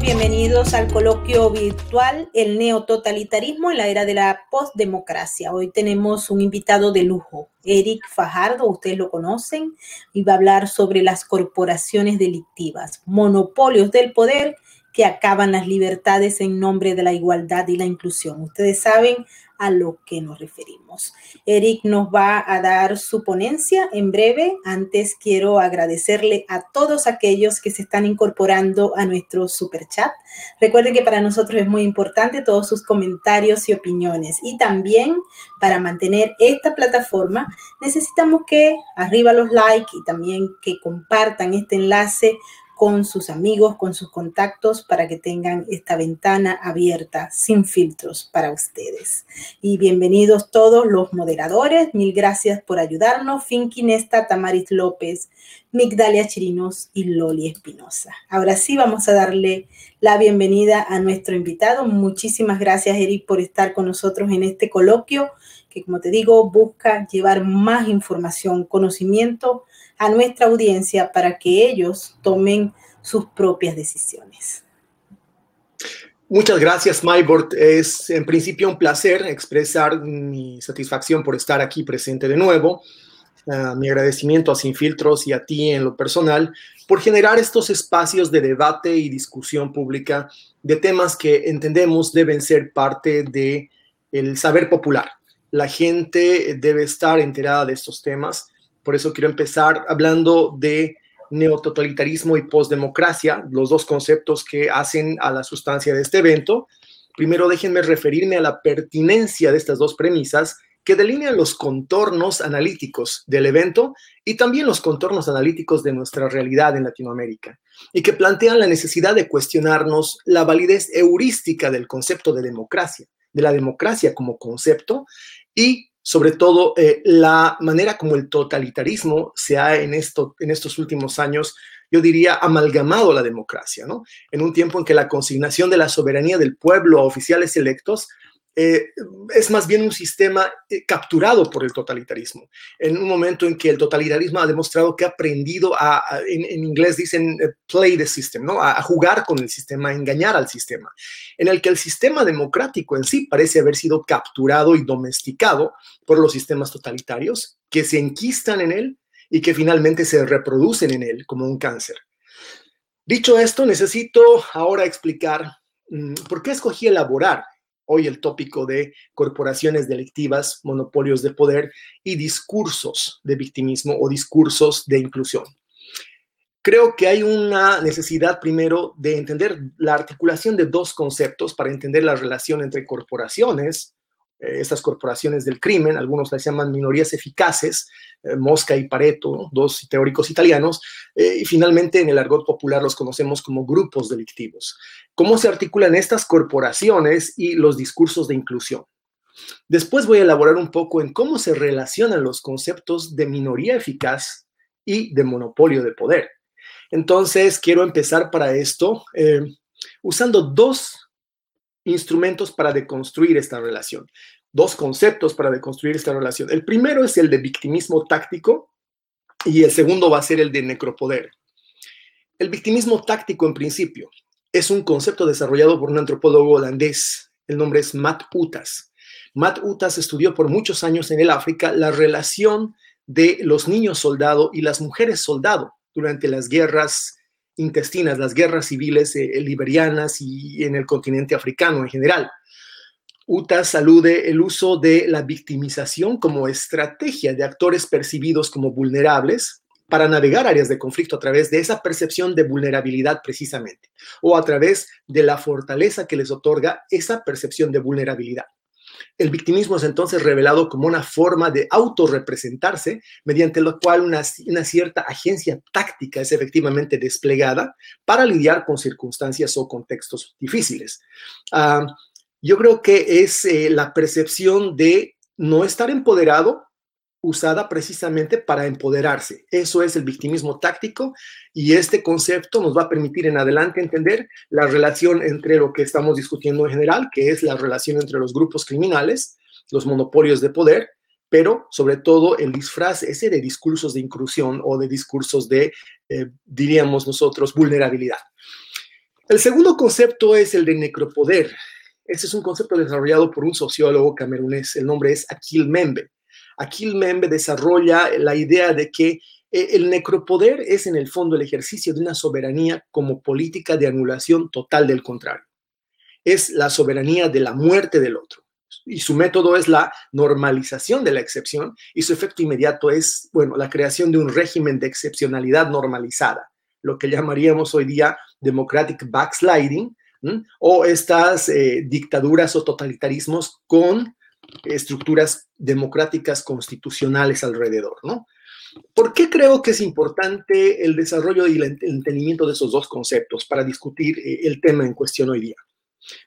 bienvenidos al coloquio virtual El neototalitarismo en la era de la postdemocracia. Hoy tenemos un invitado de lujo, Eric Fajardo, ustedes lo conocen, y va a hablar sobre las corporaciones delictivas, monopolios del poder que acaban las libertades en nombre de la igualdad y la inclusión. Ustedes saben a lo que nos referimos. Eric nos va a dar su ponencia en breve. Antes quiero agradecerle a todos aquellos que se están incorporando a nuestro super chat. Recuerden que para nosotros es muy importante todos sus comentarios y opiniones. Y también para mantener esta plataforma necesitamos que arriba los likes y también que compartan este enlace con sus amigos, con sus contactos, para que tengan esta ventana abierta sin filtros para ustedes. Y bienvenidos todos los moderadores. Mil gracias por ayudarnos. Finky Tamaris López, Migdalia Chirinos y Loli Espinosa. Ahora sí vamos a darle la bienvenida a nuestro invitado. Muchísimas gracias, Eric, por estar con nosotros en este coloquio que, como te digo, busca llevar más información, conocimiento a nuestra audiencia para que ellos tomen sus propias decisiones. Muchas gracias, Maybord. Es en principio un placer expresar mi satisfacción por estar aquí presente de nuevo. Uh, mi agradecimiento a Sin Filtros y a ti en lo personal por generar estos espacios de debate y discusión pública de temas que entendemos deben ser parte del el saber popular. La gente debe estar enterada de estos temas por eso quiero empezar hablando de neototalitarismo y postdemocracia, los dos conceptos que hacen a la sustancia de este evento. Primero déjenme referirme a la pertinencia de estas dos premisas que delinean los contornos analíticos del evento y también los contornos analíticos de nuestra realidad en Latinoamérica, y que plantean la necesidad de cuestionarnos la validez heurística del concepto de democracia, de la democracia como concepto, y sobre todo eh, la manera como el totalitarismo se ha en, esto, en estos últimos años, yo diría, amalgamado la democracia, ¿no? En un tiempo en que la consignación de la soberanía del pueblo a oficiales electos eh, es más bien un sistema eh, capturado por el totalitarismo. En un momento en que el totalitarismo ha demostrado que ha aprendido a, en, inglés dicen, eh, play the system, ¿no? A, jugar con el sistema, a engañar al sistema, en el que el sistema democrático en sí parece haber sido capturado y domesticado por los sistemas totalitarios que se enquistan en él y que finalmente se reproducen en él como un cáncer. Dicho esto, necesito ahora explicar mm, por qué escogí elaborar hoy el tópico de corporaciones delictivas, monopolios de poder y discursos de victimismo o discursos de inclusión. Creo que hay una necesidad primero de entender la articulación de dos conceptos para entender la relación entre corporaciones estas corporaciones del crimen, algunos las llaman minorías eficaces, eh, Mosca y Pareto, dos teóricos italianos, eh, y finalmente en el argot popular los conocemos como grupos delictivos. ¿Cómo se articulan estas corporaciones y los discursos de inclusión? Después voy a elaborar un poco en cómo se relacionan los conceptos de minoría eficaz y de monopolio de poder. Entonces, quiero empezar para esto usando dos instrumentos para deconstruir esta relación, dos conceptos para deconstruir esta relación. El primero es el de victimismo táctico y el segundo va a ser el de necropoder. El victimismo táctico, en principio, es un concepto desarrollado por un antropólogo holandés. El nombre es Matt Utas. Matt Utas estudió por muchos años en el África la relación de los niños soldado y las mujeres soldado durante las guerras intestinas, las guerras civiles eh, liberianas y en el continente africano en general. UTAS alude el uso de la victimización como estrategia de actores percibidos como vulnerables para navegar áreas de conflicto a través de esa percepción de vulnerabilidad precisamente, o a través de la fortaleza que les otorga esa percepción de vulnerabilidad. El victimismo es entonces revelado como una forma de autorrepresentarse, mediante lo cual una, cierta agencia táctica es efectivamente desplegada para lidiar con circunstancias o contextos difíciles. Ah, yo creo que es eh, la percepción de no estar empoderado usada precisamente para empoderarse. Eso es el victimismo táctico y este concepto nos va a permitir en adelante entender la relación entre lo que estamos discutiendo en general, que es la relación entre los grupos criminales, los monopolios de poder, pero sobre todo el disfraz ese de discursos de inclusión o de discursos de, eh, diríamos nosotros, vulnerabilidad. El segundo concepto es el de necropoder. Este es un concepto desarrollado por un sociólogo camerunés. El nombre es Akil Membe. Akil Membe desarrolla la idea de que eh, el necropoder es en el fondo el ejercicio de una soberanía como política de anulación total del contrario. Es la soberanía de la muerte del otro. Y su método es la normalización de la excepción y su efecto inmediato es, bueno, la creación de un régimen de excepcionalidad normalizada, lo que llamaríamos hoy día democratic backsliding, o estas eh, dictaduras o totalitarismos con estructuras democráticas constitucionales alrededor, ¿no? ¿Por qué creo que es importante el desarrollo y el entendimiento de esos dos conceptos para discutir eh, el tema en cuestión hoy día?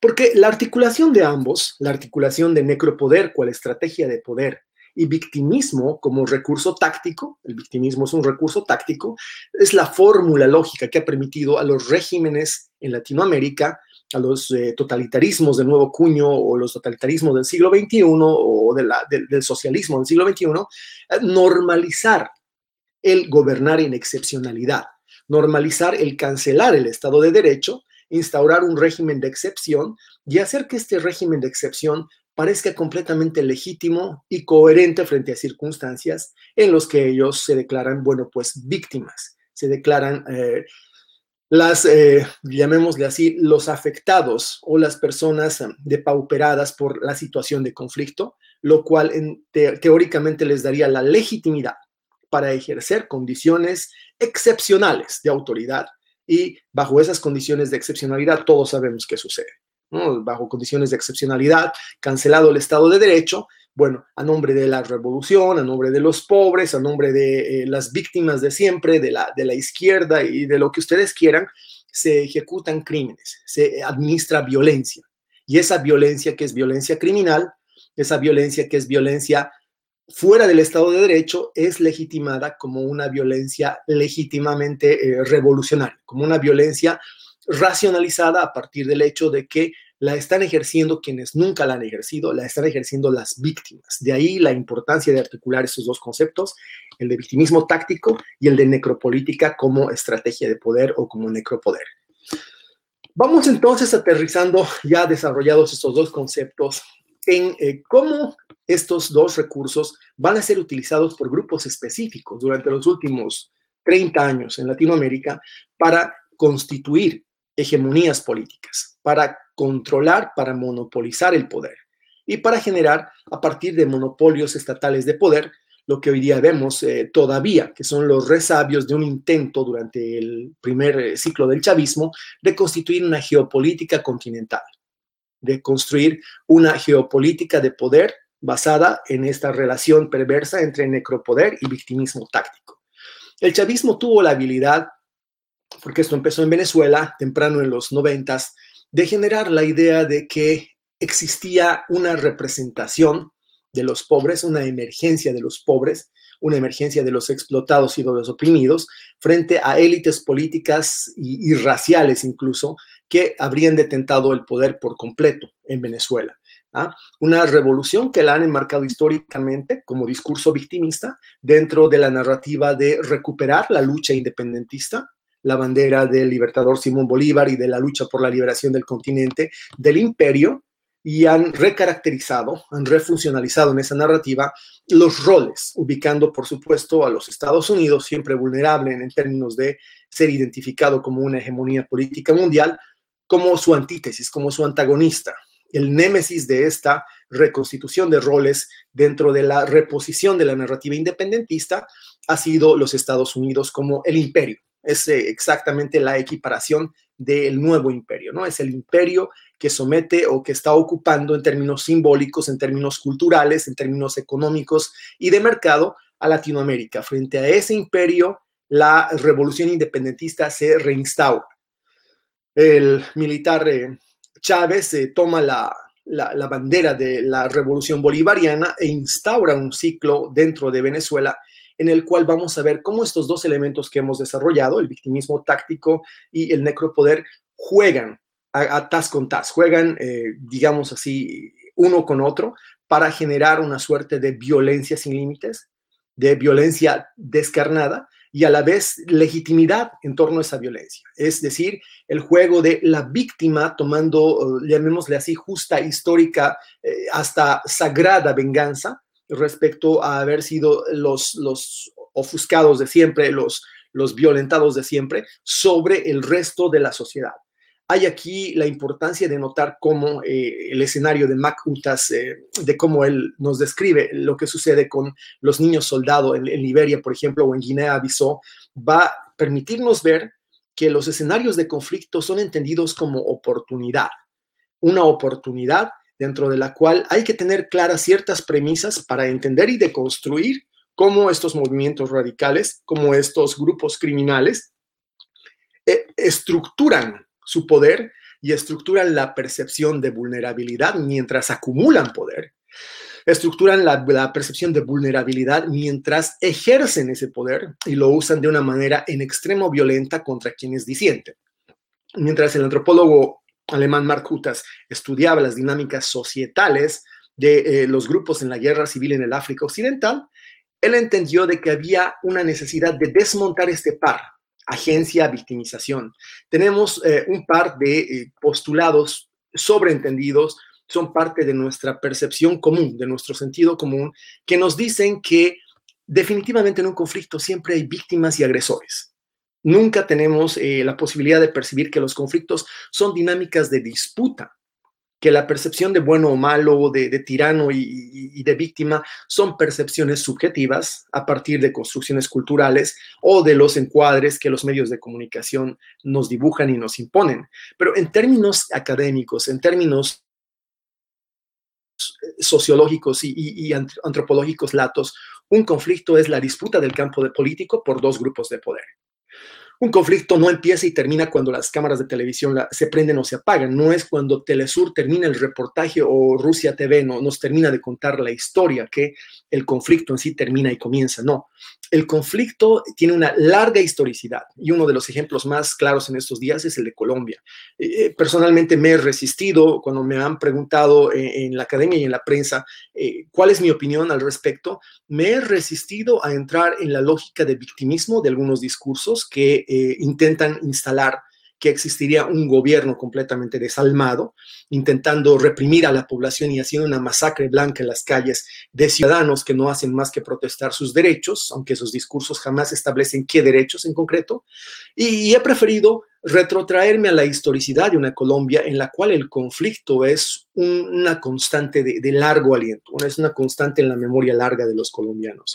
Porque la articulación de ambos, la articulación de necropoder cual estrategia de poder y victimismo como recurso táctico, el victimismo es un recurso táctico, es la fórmula lógica que ha permitido a los regímenes en Latinoamérica, a los eh, totalitarismos de nuevo cuño o los totalitarismos del siglo XXI o del socialismo del siglo XXI, eh, normalizar el gobernar en excepcionalidad, normalizar el cancelar el Estado de Derecho, instaurar un régimen de excepción y hacer que este régimen de excepción parezca completamente legítimo y coherente frente a circunstancias en los que ellos se declaran, bueno, pues víctimas, se declaran eh, las, eh, llamémosle así, los afectados o las personas depauperadas por la situación de conflicto, lo cual teóricamente les daría la legitimidad para ejercer condiciones excepcionales de autoridad. Y bajo esas condiciones de excepcionalidad todos sabemos qué sucede bajo condiciones de excepcionalidad, cancelado el Estado de Derecho, bueno, a nombre de la revolución, a nombre de los pobres, a nombre de eh, las víctimas de siempre, de la, de la izquierda y de lo que ustedes quieran, se ejecutan crímenes, se administra violencia. Y esa violencia que es violencia criminal, esa violencia que es violencia fuera del Estado de Derecho, es legitimada como una violencia legítimamente eh, revolucionaria, como una violencia racionalizada a partir del hecho de que la están ejerciendo quienes nunca la han ejercido, la están ejerciendo las víctimas. De ahí la importancia de articular esos dos conceptos, el de victimismo táctico y el de necropolítica como estrategia de poder o como necropoder. Vamos entonces aterrizando ya desarrollados estos dos conceptos en eh, cómo estos dos recursos van a ser utilizados por grupos específicos durante los últimos 30 años en Latinoamérica para constituir hegemonías políticas, para controlar, para monopolizar el poder y para generar a partir de monopolios estatales de poder lo que hoy día vemos eh, todavía, que son los resabios de un intento durante el primer eh, ciclo del chavismo de constituir una geopolítica continental, de construir una geopolítica de poder basada en esta relación perversa entre necropoder y victimismo táctico. El chavismo tuvo la habilidad porque esto empezó en Venezuela, temprano en los noventas, de generar la idea de que existía una representación de los pobres, una emergencia de los pobres, una emergencia de los explotados y de los oprimidos, frente a élites políticas y, raciales incluso, que habrían detentado el poder por completo en Venezuela. ¿ah? Una revolución que la han enmarcado históricamente como discurso victimista dentro de la narrativa de recuperar la lucha independentista, la bandera del libertador Simón Bolívar y de la lucha por la liberación del continente, del imperio, y han recaracterizado, han refuncionalizado en esa narrativa los roles, ubicando, por supuesto, a los Estados Unidos, siempre vulnerable en términos de ser identificado como una hegemonía política mundial, como su antítesis, como su antagonista, el némesis de esta reconstitución de roles dentro de la reposición de la narrativa independentista ha sido los Estados Unidos como el imperio, es eh, exactamente la equiparación del nuevo imperio, ¿no? Es el imperio que somete o que está ocupando en términos simbólicos, en términos culturales, en términos económicos y de mercado a Latinoamérica. Frente a ese imperio, la revolución independentista se reinstaura. El militar eh, Chávez eh, toma la, la bandera de la revolución bolivariana e instaura un ciclo dentro de Venezuela en el cual vamos a ver cómo estos dos elementos que hemos desarrollado, el victimismo táctico y el necropoder, juegan a, tas con tas, juegan, eh, digamos así, uno con otro para generar una suerte de violencia sin límites, de violencia descarnada, y a la vez legitimidad en torno a esa violencia. Es decir, el juego de la víctima tomando, eh, llamémosle así, justa, histórica, eh, hasta sagrada venganza respecto a haber sido los, los ofuscados de siempre, los, los violentados de siempre, sobre el resto de la sociedad. Hay aquí la importancia de notar cómo eh, el escenario de Mac Utas, eh, de cómo él nos describe lo que sucede con los niños soldados en, Liberia, por ejemplo, o en Guinea-Bissau, va a permitirnos ver que los escenarios de conflicto son entendidos como oportunidad, una oportunidad dentro de la cual hay que tener claras ciertas premisas para entender y deconstruir cómo estos movimientos radicales, como estos grupos criminales, eh, estructuran su poder y estructuran la percepción de vulnerabilidad mientras acumulan poder. Estructuran la, percepción de vulnerabilidad mientras ejercen ese poder y lo usan de una manera en extremo violenta contra quienes disienten. Mientras el antropólogo alemán Mark Hutas estudiaba las dinámicas societales de eh, los grupos en la guerra civil en el África Occidental, él entendió de que había una necesidad de desmontar este par agencia, victimización. Tenemos eh, un par de eh, postulados sobreentendidos, son parte de nuestra percepción común, de nuestro sentido común, que nos dicen que definitivamente en un conflicto siempre hay víctimas y agresores. Nunca tenemos eh, la posibilidad de percibir que los conflictos son dinámicas de disputa que la percepción de bueno o malo, de, tirano y, de víctima son percepciones subjetivas a partir de construcciones culturales o de los encuadres que los medios de comunicación nos dibujan y nos imponen. Pero en términos académicos, en términos sociológicos y, antropológicos latos, un conflicto es la disputa del campo de político por dos grupos de poder. Un conflicto no empieza y termina cuando las cámaras de televisión se prenden o se apagan. No es cuando Telesur termina el reportaje o Rusia TV no, nos termina de contar la historia que el conflicto en sí termina y comienza. No, el conflicto tiene una larga historicidad y uno de los ejemplos más claros en estos días es el de Colombia. Eh, eh, personalmente me he resistido cuando me han preguntado en, la academia y en la prensa eh, cuál es mi opinión al respecto. Me he resistido a entrar en la lógica de victimismo de algunos discursos que eh, intentan instalar que existiría un gobierno completamente desalmado, intentando reprimir a la población y haciendo una masacre blanca en las calles de ciudadanos que no hacen más que protestar sus derechos, aunque esos discursos jamás establecen qué derechos en concreto. Y, he preferido retrotraerme a la historicidad de una Colombia en la cual el conflicto es una constante de, de largo aliento, es una constante en la memoria larga de los colombianos.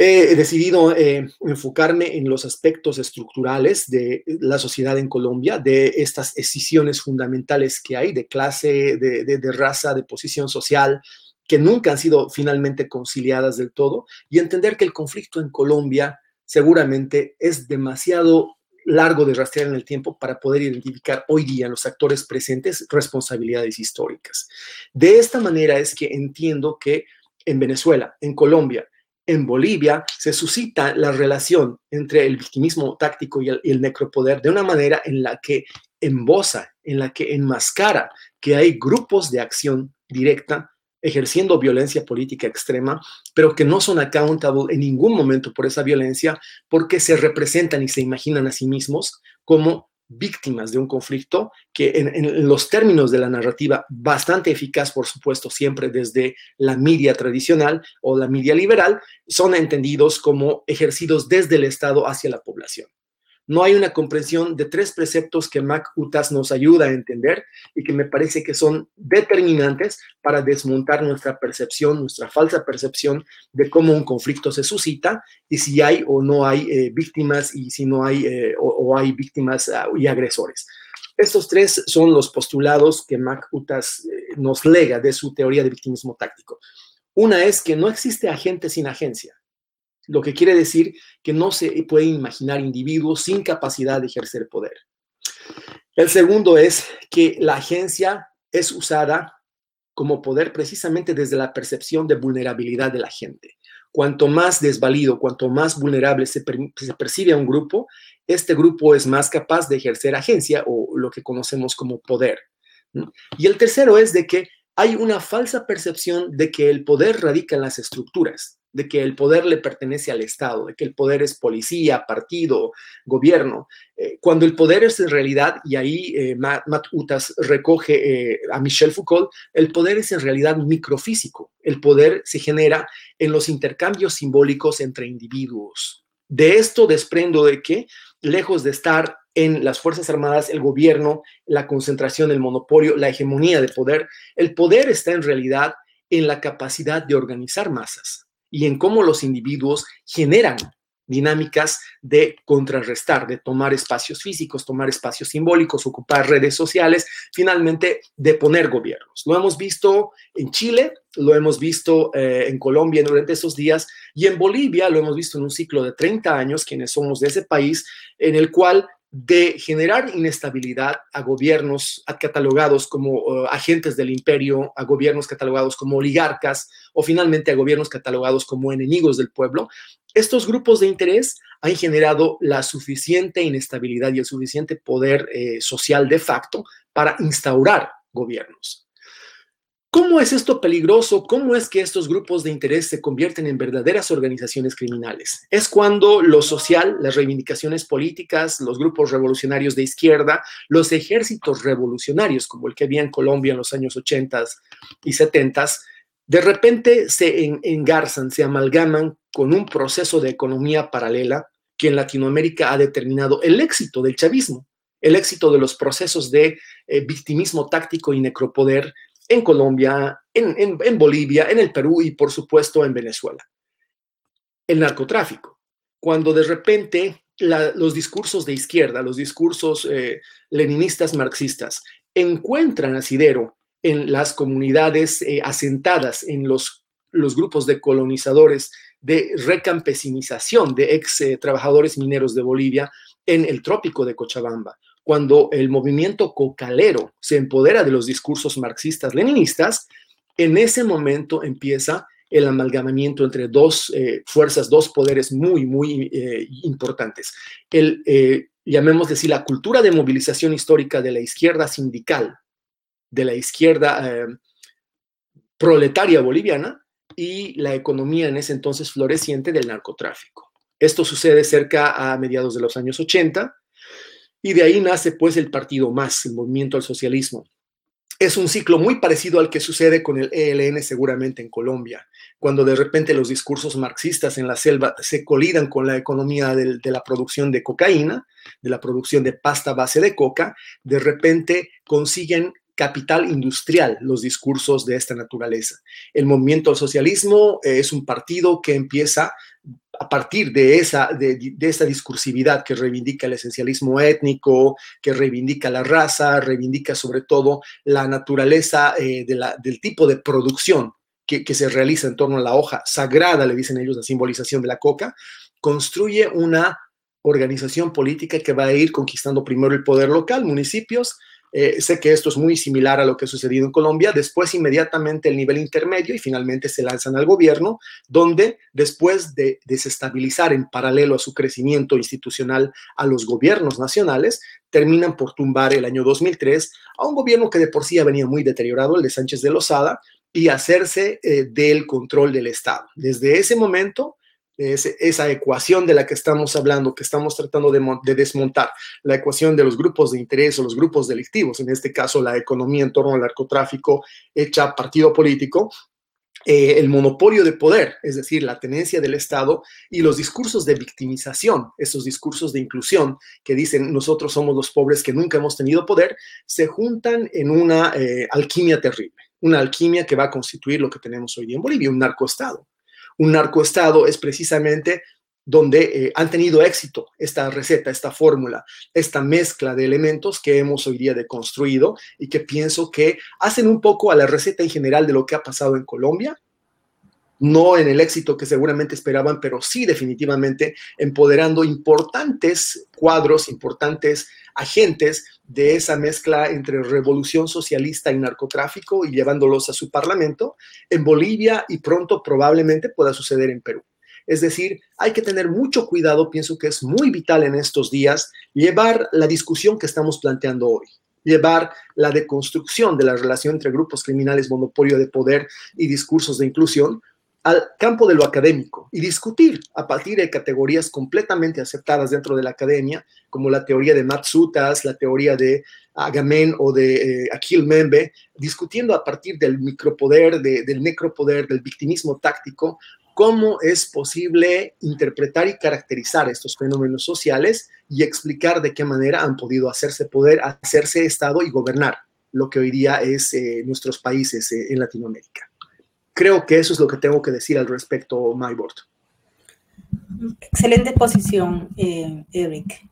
He decidido eh, enfocarme en los aspectos estructurales de la sociedad en Colombia, de estas escisiones fundamentales que hay de clase, de, raza, de posición social, que nunca han sido finalmente conciliadas del todo, y entender que el conflicto en Colombia seguramente es demasiado largo de rastrear en el tiempo para poder identificar hoy día en los actores presentes responsabilidades históricas. De esta manera es que entiendo que en Venezuela, en Colombia, en Bolivia se suscita la relación entre el victimismo táctico y el, necropoder de una manera en la que embosa, en la que enmascara que hay grupos de acción directa ejerciendo violencia política extrema, pero que no son accountable en ningún momento por esa violencia porque se representan y se imaginan a sí mismos como víctimas de un conflicto que en, los términos de la narrativa, bastante eficaz, por supuesto, siempre desde la media tradicional o la media liberal, son entendidos como ejercidos desde el Estado hacia la población no hay una comprensión de tres preceptos que Mac Utas nos ayuda a entender y que me parece que son determinantes para desmontar nuestra percepción, nuestra falsa percepción de cómo un conflicto se suscita y si hay o no hay eh, víctimas y si no hay eh, o, hay víctimas ah, y agresores. Estos tres son los postulados que Mac Utas eh, nos lega de su teoría de victimismo táctico. Una es que no existe agente sin agencia lo que quiere decir que no se pueden imaginar individuos sin capacidad de ejercer poder. El segundo es que la agencia es usada como poder precisamente desde la percepción de vulnerabilidad de la gente. Cuanto más desvalido, cuanto más vulnerable se, percibe a un grupo, este grupo es más capaz de ejercer agencia o lo que conocemos como poder. Y el tercero es de que hay una falsa percepción de que el poder radica en las estructuras de que el poder le pertenece al Estado, de que el poder es policía, partido, gobierno, eh, cuando el poder es en realidad, y ahí eh, Matt, Utas recoge eh, a Michel Foucault, el poder es en realidad microfísico, el poder se genera en los intercambios simbólicos entre individuos. De esto desprendo de que, lejos de estar en las Fuerzas Armadas, el gobierno, la concentración, el monopolio, la hegemonía de poder, el poder está en realidad en la capacidad de organizar masas y en cómo los individuos generan dinámicas de contrarrestar, de tomar espacios físicos, tomar espacios simbólicos, ocupar redes sociales, finalmente de poner gobiernos. Lo hemos visto en Chile, lo hemos visto eh, en Colombia durante esos días y en Bolivia lo hemos visto en un ciclo de 30 años, quienes somos de ese país, en el cual de generar inestabilidad a gobiernos catalogados como uh, agentes del imperio, a gobiernos catalogados como oligarcas o finalmente a gobiernos catalogados como enemigos del pueblo, estos grupos de interés han generado la suficiente inestabilidad y el suficiente poder eh, social de facto para instaurar gobiernos. ¿Cómo es esto peligroso? ¿Cómo es que estos grupos de interés se convierten en verdaderas organizaciones criminales? Es cuando lo social, las reivindicaciones políticas, los grupos revolucionarios de izquierda, los ejércitos revolucionarios, como el que había en Colombia en los años 80 y 70, de repente se engarzan, se amalgaman con un proceso de economía paralela que en Latinoamérica ha determinado el éxito del chavismo, el éxito de los procesos de eh, victimismo táctico y necropoder en Colombia, en, Bolivia, en el Perú y por supuesto en Venezuela. El narcotráfico, cuando de repente los discursos de izquierda, los discursos eh, leninistas marxistas, encuentran asidero en las comunidades eh, asentadas en los, los grupos de colonizadores de recampesinización de ex eh, trabajadores mineros de Bolivia en el trópico de Cochabamba, cuando el movimiento cocalero se empodera de los discursos marxistas-leninistas, en ese momento empieza el amalgamamiento entre dos eh, fuerzas, dos poderes muy, muy eh, importantes. El, eh, llamemos decir, la cultura de movilización histórica de la izquierda sindical, de la izquierda proletaria boliviana y la economía en ese entonces floreciente del narcotráfico. Esto sucede cerca a mediados de los años 80 y de ahí nace pues el partido más, el movimiento al socialismo. Es un ciclo muy parecido al que sucede con el ELN seguramente en Colombia, cuando de repente los discursos marxistas en la selva se colidan con la economía de, la producción de cocaína, de la producción de pasta base de coca, de repente consiguen capital industrial los discursos de esta naturaleza. El movimiento al socialismo es un partido que empieza a partir de esa, de, esa discursividad que reivindica el esencialismo étnico, que reivindica la raza, reivindica sobre todo la naturaleza eh, de la, del tipo de producción que, se realiza en torno a la hoja sagrada, le dicen ellos, la simbolización de la coca, construye una organización política que va a ir conquistando primero el poder local, municipios, eh, sé que esto es muy similar a lo que ha sucedido en Colombia. Después, inmediatamente, el nivel intermedio y finalmente se lanzan al gobierno, donde después de desestabilizar en paralelo a su crecimiento institucional a los gobiernos nacionales, terminan por tumbar el año 2003 a un gobierno que de por sí venía muy deteriorado, el de Sánchez de Lozada, y hacerse eh, del control del Estado. Desde ese momento, esa ecuación de la que estamos hablando, que estamos tratando de, desmontar, la ecuación de los grupos de interés o los grupos delictivos, en este caso la economía en torno al narcotráfico hecha partido político, eh, el monopolio de poder, es decir, la tenencia del Estado y los discursos de victimización, esos discursos de inclusión que dicen nosotros somos los pobres que nunca hemos tenido poder, se juntan en una eh, alquimia terrible, una alquimia que va a constituir lo que tenemos hoy día en Bolivia, un narcoestado un narcoestado es precisamente donde eh, han tenido éxito esta receta, esta fórmula, esta mezcla de elementos que hemos hoy día deconstruido y que pienso que hacen un poco a la receta en general de lo que ha pasado en Colombia, no en el éxito que seguramente esperaban, pero sí definitivamente empoderando importantes cuadros, importantes agentes de esa mezcla entre revolución socialista y narcotráfico y llevándolos a su parlamento en Bolivia y pronto probablemente pueda suceder en Perú. Es decir, hay que tener mucho cuidado, pienso que es muy vital en estos días llevar la discusión que estamos planteando hoy, llevar la deconstrucción de la relación entre grupos criminales, monopolio de poder y discursos de inclusión al campo de lo académico y discutir a partir de categorías completamente aceptadas dentro de la academia, como la teoría de Matsutas, la teoría de Agamén o de eh, Akil Membe, discutiendo a partir del micropoder, del necropoder, del victimismo táctico, cómo es posible interpretar y caracterizar estos fenómenos sociales y explicar de qué manera han podido hacerse poder, hacerse Estado y gobernar lo que hoy día es eh, nuestros países eh, en Latinoamérica. Creo que eso es lo que tengo que decir al respecto, MyBoard. Excelente exposición, eh, Eric.